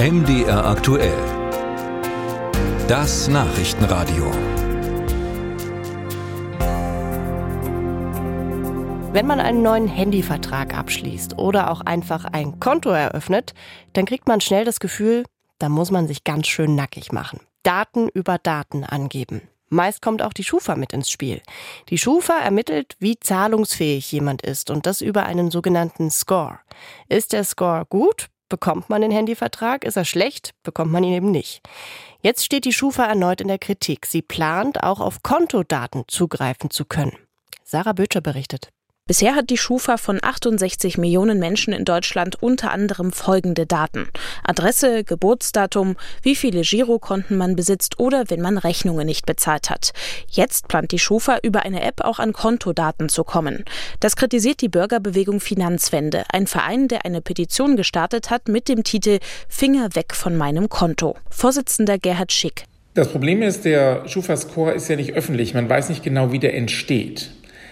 MDR aktuell. Das Nachrichtenradio. Wenn man einen neuen Handyvertrag abschließt oder auch einfach ein Konto eröffnet, dann kriegt man schnell das Gefühl, da muss man sich ganz schön nackig machen. Daten über Daten angeben. Meist kommt auch die Schufa mit ins Spiel. Die Schufa ermittelt, wie zahlungsfähig jemand ist und das über einen sogenannten Score. Ist der Score gut, bekommt man den Handyvertrag, ist er schlecht, bekommt man ihn eben nicht. Jetzt steht die Schufa erneut in der Kritik. Sie plant, auch auf Kontodaten zugreifen zu können. Sarah Böttcher berichtet. Bisher hat die Schufa von 68 Millionen Menschen in Deutschland unter anderem folgende Daten. Adresse, Geburtsdatum, wie viele Girokonten man besitzt oder wenn man Rechnungen nicht bezahlt hat. Jetzt plant die Schufa über eine App auch an Kontodaten zu kommen. Das kritisiert die Bürgerbewegung Finanzwende, ein Verein, der eine Petition gestartet hat mit dem Titel Finger weg von meinem Konto. Vorsitzender Gerhard Schick. Das Problem ist, der Schufa-Score ist ja nicht öffentlich. Man weiß nicht genau, wie der entsteht.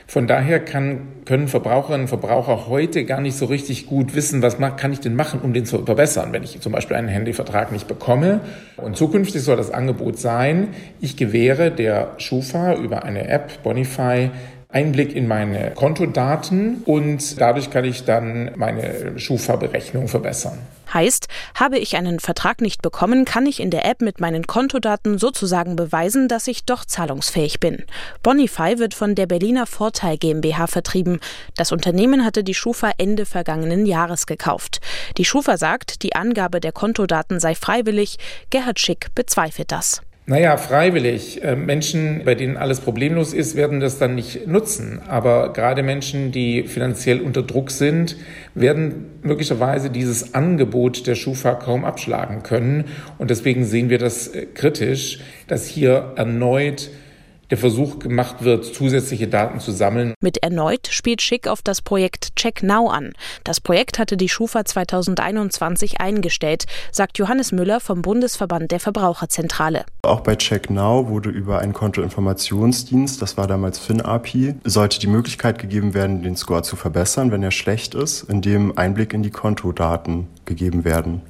Von daher kann, können Verbraucherinnen und Verbraucher heute gar nicht so richtig gut wissen, was kann ich denn machen, um den zu verbessern, wenn ich zum Beispiel einen Handyvertrag nicht bekomme. Und zukünftig soll das Angebot sein, ich gewähre der Schufa über eine App, Bonify, Einblick in meine Kontodaten und dadurch kann ich dann meine Schufa-Berechnung verbessern. Heißt, habe ich einen Vertrag nicht bekommen, kann ich in der App mit meinen Kontodaten sozusagen beweisen, dass ich doch zahlungsfähig bin. Bonify wird von der Berliner Vorteil GmbH vertrieben. Das Unternehmen hatte die Schufa Ende vergangenen Jahres gekauft. Die Schufa sagt, die Angabe der Kontodaten sei freiwillig. Gerhard Schick bezweifelt das. Naja, freiwillig. Äh, Menschen, bei denen alles problemlos ist, werden das dann nicht nutzen. Aber gerade Menschen, die finanziell unter Druck sind, werden möglicherweise dieses Angebot der Schufa kaum abschlagen können. Und deswegen sehen wir das äh, kritisch, dass hier erneut der Versuch gemacht wird, zusätzliche Daten zu sammeln. Mit erneut spielt Schick auf das Projekt Check Now an. Das Projekt hatte die Schufa 2021 eingestellt, sagt Johannes Müller vom Bundesverband der Verbraucherzentrale. Auch bei Check Now wurde über einen Kontoinformationsdienst, das war damals FinAPI, sollte die Möglichkeit gegeben werden, den Score zu verbessern, wenn er schlecht ist, indem Einblick in die Kontodaten gegeben werden.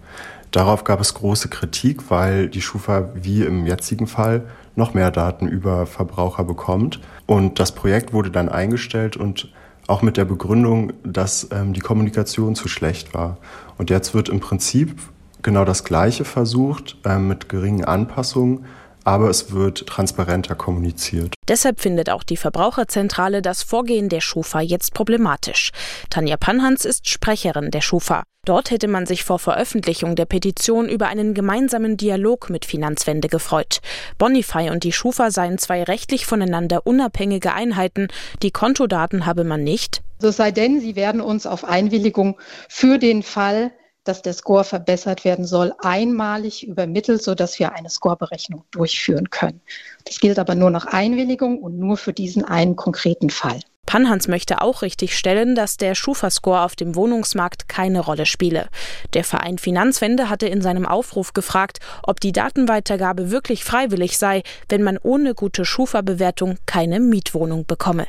Darauf gab es große Kritik, weil die Schufa wie im jetzigen Fall noch mehr Daten über Verbraucher bekommt. Und das Projekt wurde dann eingestellt und auch mit der Begründung, dass ähm, die Kommunikation zu schlecht war. Und jetzt wird im Prinzip genau das Gleiche versucht, äh, mit geringen Anpassungen, aber es wird transparenter kommuniziert. Deshalb findet auch die Verbraucherzentrale das Vorgehen der Schufa jetzt problematisch. Tanja Panhans ist Sprecherin der Schufa. Dort hätte man sich vor Veröffentlichung der Petition über einen gemeinsamen Dialog mit Finanzwende gefreut. Bonify und die Schufa seien zwei rechtlich voneinander unabhängige Einheiten. Die Kontodaten habe man nicht. So sei denn, sie werden uns auf Einwilligung für den Fall dass der Score verbessert werden soll, einmalig übermittelt, sodass wir eine Scoreberechnung durchführen können. Das gilt aber nur nach Einwilligung und nur für diesen einen konkreten Fall. Panhans möchte auch richtigstellen, dass der Schufa-Score auf dem Wohnungsmarkt keine Rolle spiele. Der Verein Finanzwende hatte in seinem Aufruf gefragt, ob die Datenweitergabe wirklich freiwillig sei, wenn man ohne gute Schufa-Bewertung keine Mietwohnung bekomme.